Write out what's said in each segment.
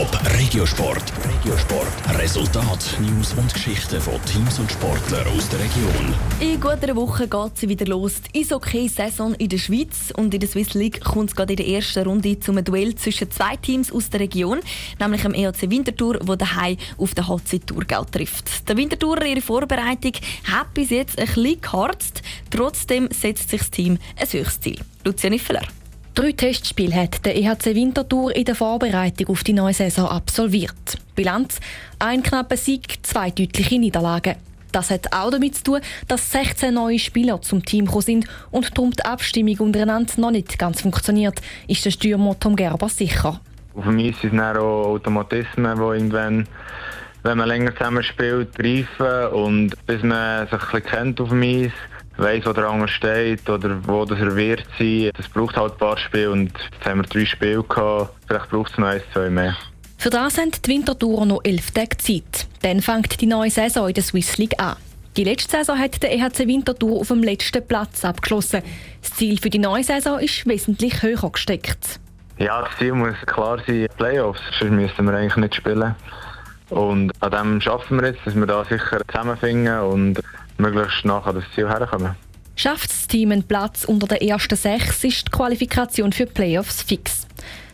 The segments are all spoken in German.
Top Regiosport. Regiosport. Resultat, News und Geschichten von Teams und Sportlern aus der Region. In guter Woche geht sie wieder los. Die Eishockey-Saison in der Schweiz und in der Swiss League kommt es gerade in der ersten Runde zum Duell zwischen zwei Teams aus der Region, nämlich dem EAC Winterthur, wo daheim auf den HC Thurgau trifft. Der Winterthurer ihre Vorbereitung hat bis jetzt ein bisschen geharzt. Trotzdem setzt sich das Team ein höchstes Ziel. Lucia Niffeler. Drei Testspiele hat der EHC Winterthur in der Vorbereitung auf die neue Saison absolviert. Bilanz: ein knapper Sieg, zwei deutliche Niederlagen. Das hat auch damit zu tun, dass 16 neue Spieler zum Team gekommen sind und darum die Abstimmung untereinander noch nicht ganz funktioniert, ist der Stürmer Tom Gerber sicher. Dem Eis sind es auch Automatismen, die irgendwann, wenn man länger zusammen spielt, greifen und bis man sich ein bisschen kennt auf dem Eis, weiss, wo der andere steht oder wo das er wird sein. Das braucht halt ein paar Spiele und jetzt haben wir drei Spiele gehabt. Vielleicht braucht es noch eins, zwei mehr. Für das haben die Wintertourer noch elf Tage Zeit. Dann fängt die neue Saison in der Swiss League an. Die letzte Saison hat der EHC Winterthur auf dem letzten Platz abgeschlossen. Das Ziel für die neue Saison ist wesentlich höher gesteckt. Ja, das Ziel muss klar sein, Playoffs, sonst müssen wir eigentlich nicht spielen. Und an dem schaffen wir jetzt, dass wir da sicher zusammenfinden und möglichst nachher das Ziel herkommen. Schafft das Team einen Platz unter den ersten sechs, ist die Qualifikation für die Playoffs fix.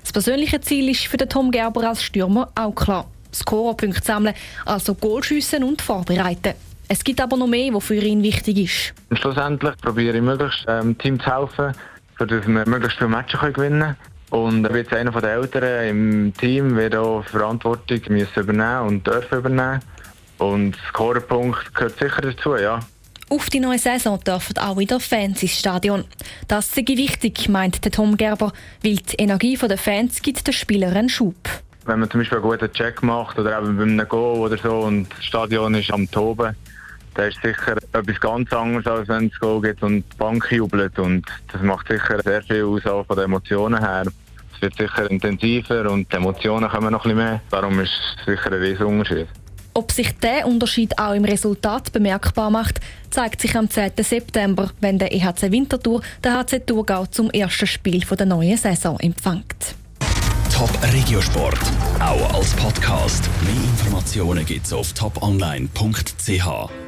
Das persönliche Ziel ist für den Tom Gerber als Stürmer auch klar. Scorerpunkte sammeln, also Goalschüssen und vorbereiten. Es gibt aber noch mehr, was für ihn wichtig ist. Und schlussendlich probiere ich möglichst dem ähm, Team zu helfen, damit wir möglichst viele Matches gewinnen können. Und jetzt einer der Älteren im Team wird auch Verantwortung müssen übernehmen und dürfen übernehmen. Und Scorerpunkt gehört sicher dazu, ja. Auf die neue Saison dürfen auch wieder Fans ins Stadion. Das ist wichtig, meint der Tom Gerber, weil die Energie der Fans gibt den Spielern einen Schub. Wenn man zum Beispiel einen guten Check macht oder eben bei einem Go oder so und das Stadion ist am Toben, dann ist sicher etwas ganz anderes, als wenn es Go gibt und die Bank jubelt. Und das macht sicher sehr viel aus auch von den Emotionen her. Es wird sicher intensiver und die Emotionen kommen noch ein bisschen mehr. Darum ist es sicher ein riesiger Unterschied. Ob sich der Unterschied auch im Resultat bemerkbar macht, zeigt sich am 10. September, wenn der EHC Winterthur der HC Thurgau zum ersten Spiel der neuen Saison empfängt. Top Regiosport, auch als Podcast. Mehr Informationen gibt's auf toponline.ch.